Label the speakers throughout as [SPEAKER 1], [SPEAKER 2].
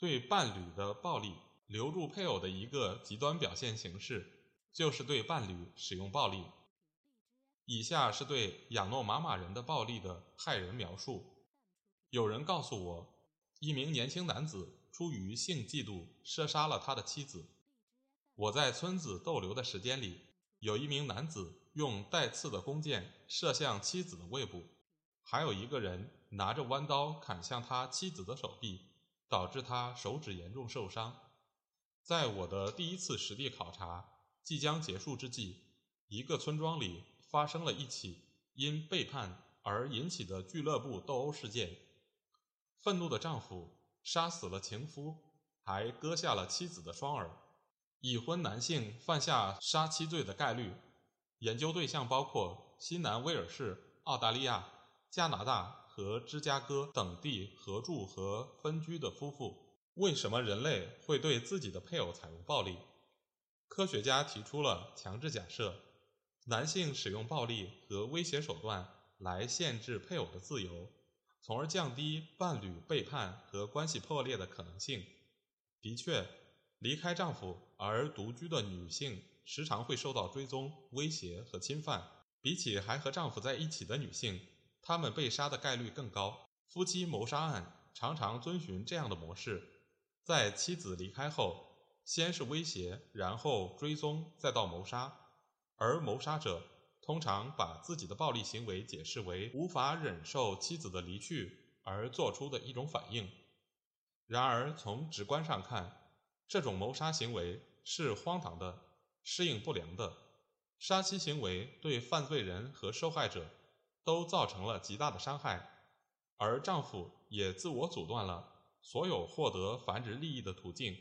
[SPEAKER 1] 对伴侣的暴力，留住配偶的一个极端表现形式，就是对伴侣使用暴力。以下是对养诺玛马人的暴力的骇人描述。有人告诉我，一名年轻男子出于性嫉妒，射杀了他的妻子。我在村子逗留的时间里，有一名男子用带刺的弓箭射向妻子的胃部。还有一个人拿着弯刀砍向他妻子的手臂，导致他手指严重受伤。在我的第一次实地考察即将结束之际，一个村庄里发生了一起因背叛而引起的俱乐部斗殴事件。愤怒的丈夫杀死了情夫，还割下了妻子的双耳。已婚男性犯下杀妻罪的概率，研究对象包括新南威尔士、澳大利亚。加拿大和芝加哥等地合住和分居的夫妇，为什么人类会对自己的配偶采用暴力？科学家提出了强制假设：男性使用暴力和威胁手段来限制配偶的自由，从而降低伴侣背叛和关系破裂的可能性。的确，离开丈夫而独居的女性时常会受到追踪、威胁和侵犯，比起还和丈夫在一起的女性。他们被杀的概率更高。夫妻谋杀案常常遵循这样的模式：在妻子离开后，先是威胁，然后追踪，再到谋杀。而谋杀者通常把自己的暴力行为解释为无法忍受妻子的离去而做出的一种反应。然而，从直观上看，这种谋杀行为是荒唐的、适应不良的。杀妻行为对犯罪人和受害者。都造成了极大的伤害，而丈夫也自我阻断了所有获得繁殖利益的途径。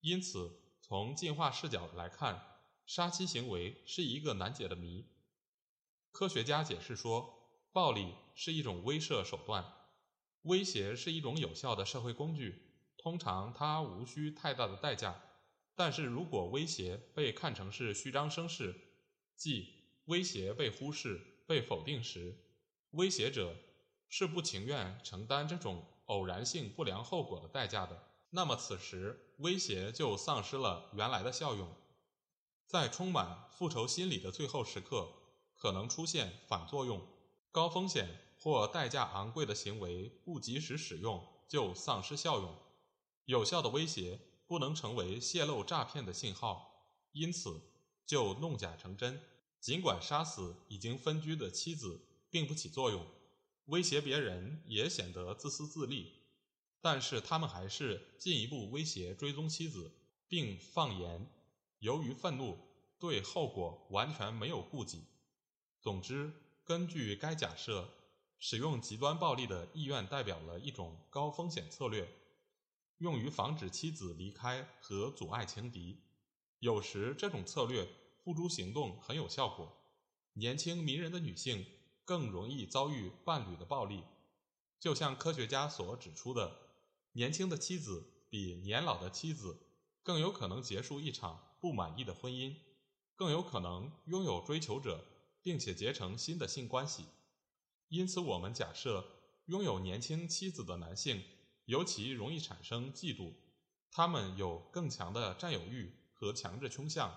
[SPEAKER 1] 因此，从进化视角来看，杀妻行为是一个难解的谜。科学家解释说，暴力是一种威慑手段，威胁是一种有效的社会工具。通常，它无需太大的代价。但是如果威胁被看成是虚张声势，即威胁被忽视。被否定时，威胁者是不情愿承担这种偶然性不良后果的代价的。那么，此时威胁就丧失了原来的效用。在充满复仇心理的最后时刻，可能出现反作用：高风险或代价昂贵的行为不及时使用，就丧失效用。有效的威胁不能成为泄露诈骗的信号，因此就弄假成真。尽管杀死已经分居的妻子并不起作用，威胁别人也显得自私自利，但是他们还是进一步威胁追踪妻子，并放言由于愤怒对后果完全没有顾忌。总之，根据该假设，使用极端暴力的意愿代表了一种高风险策略，用于防止妻子离开和阻碍情敌。有时这种策略。付诸行动很有效果。年轻迷人的女性更容易遭遇伴侣的暴力，就像科学家所指出的，年轻的妻子比年老的妻子更有可能结束一场不满意的婚姻，更有可能拥有追求者，并且结成新的性关系。因此，我们假设拥有年轻妻子的男性尤其容易产生嫉妒，他们有更强的占有欲和强制倾向。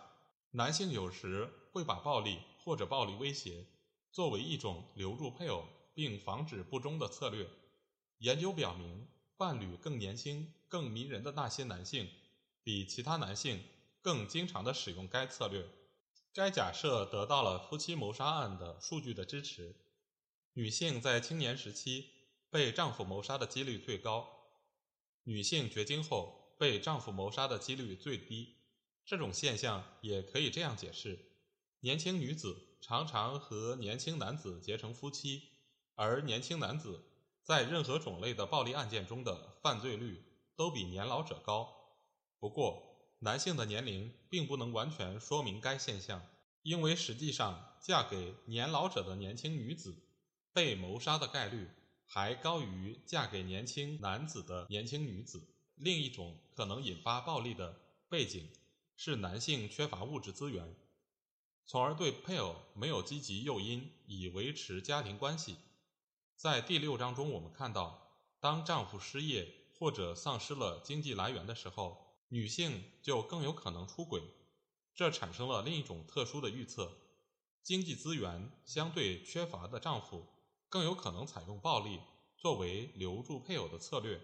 [SPEAKER 1] 男性有时会把暴力或者暴力威胁作为一种留住配偶并防止不忠的策略。研究表明，伴侣更年轻、更迷人的那些男性，比其他男性更经常地使用该策略。该假设得到了夫妻谋杀案的数据的支持。女性在青年时期被丈夫谋杀的几率最高，女性绝经后被丈夫谋杀的几率最低。这种现象也可以这样解释：年轻女子常常和年轻男子结成夫妻，而年轻男子在任何种类的暴力案件中的犯罪率都比年老者高。不过，男性的年龄并不能完全说明该现象，因为实际上，嫁给年老者的年轻女子，被谋杀的概率还高于嫁给年轻男子的年轻女子。另一种可能引发暴力的背景是男性缺乏物质资源，从而对配偶没有积极诱因以维持家庭关系。在第六章中，我们看到，当丈夫失业或者丧失了经济来源的时候，女性就更有可能出轨。这产生了另一种特殊的预测：经济资源相对缺乏的丈夫更有可能采用暴力作为留住配偶的策略。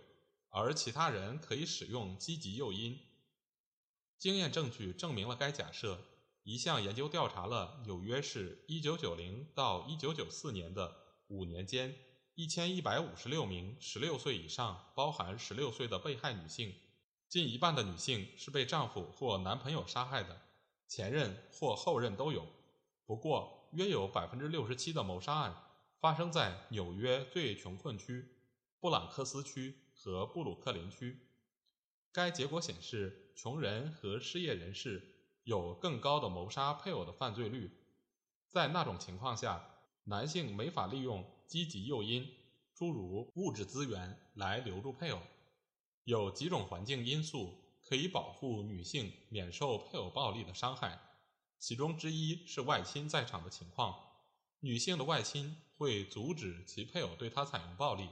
[SPEAKER 1] 而其他人可以使用积极诱因。经验证据证明了该假设。一项研究调查了纽约市1990到1994年的五年间1156名16岁以上（包含16岁的被害女性），近一半的女性是被丈夫或男朋友杀害的，前任或后任都有。不过，约有67%的谋杀案发生在纽约最穷困区——布朗克斯区。和布鲁克林区，该结果显示，穷人和失业人士有更高的谋杀配偶的犯罪率。在那种情况下，男性没法利用积极诱因，诸如物质资源来留住配偶。有几种环境因素可以保护女性免受配偶暴力的伤害，其中之一是外亲在场的情况。女性的外亲会阻止其配偶对她采用暴力。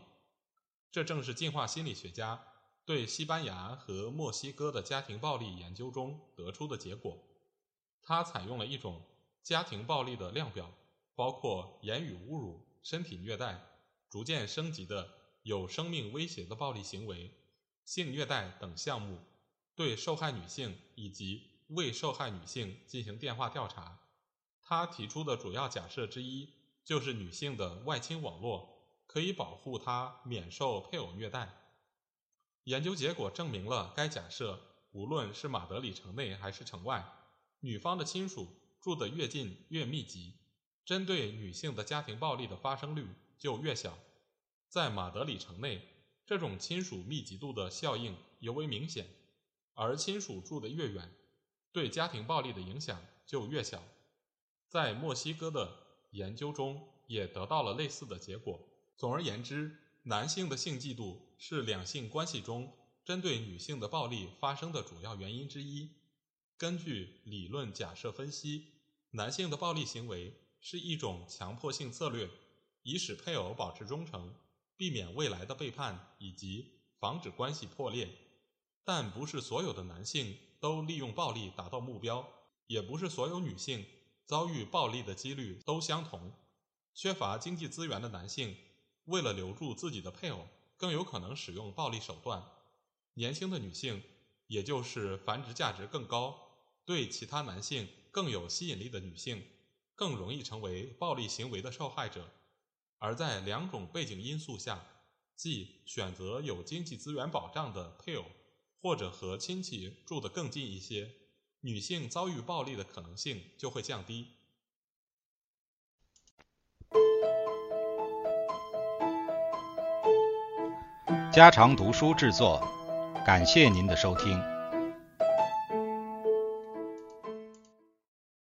[SPEAKER 1] 这正是进化心理学家对西班牙和墨西哥的家庭暴力研究中得出的结果。他采用了一种家庭暴力的量表，包括言语侮辱、身体虐待、逐渐升级的有生命威胁的暴力行为、性虐待等项目，对受害女性以及未受害女性进行电话调查。他提出的主要假设之一就是女性的外亲网络。可以保护她免受配偶虐待。研究结果证明了该假设，无论是马德里城内还是城外，女方的亲属住得越近越密集，针对女性的家庭暴力的发生率就越小。在马德里城内，这种亲属密集度的效应尤为明显，而亲属住得越远，对家庭暴力的影响就越小。在墨西哥的研究中也得到了类似的结果。总而言之，男性的性嫉妒是两性关系中针对女性的暴力发生的主要原因之一。根据理论假设分析，男性的暴力行为是一种强迫性策略，以使配偶保持忠诚，避免未来的背叛以及防止关系破裂。但不是所有的男性都利用暴力达到目标，也不是所有女性遭遇暴力的几率都相同。缺乏经济资源的男性。为了留住自己的配偶，更有可能使用暴力手段。年轻的女性，也就是繁殖价值更高、对其他男性更有吸引力的女性，更容易成为暴力行为的受害者。而在两种背景因素下，即选择有经济资源保障的配偶，或者和亲戚住得更近一些，女性遭遇暴力的可能性就会降低。
[SPEAKER 2] 家常读书制作，感谢您的收听。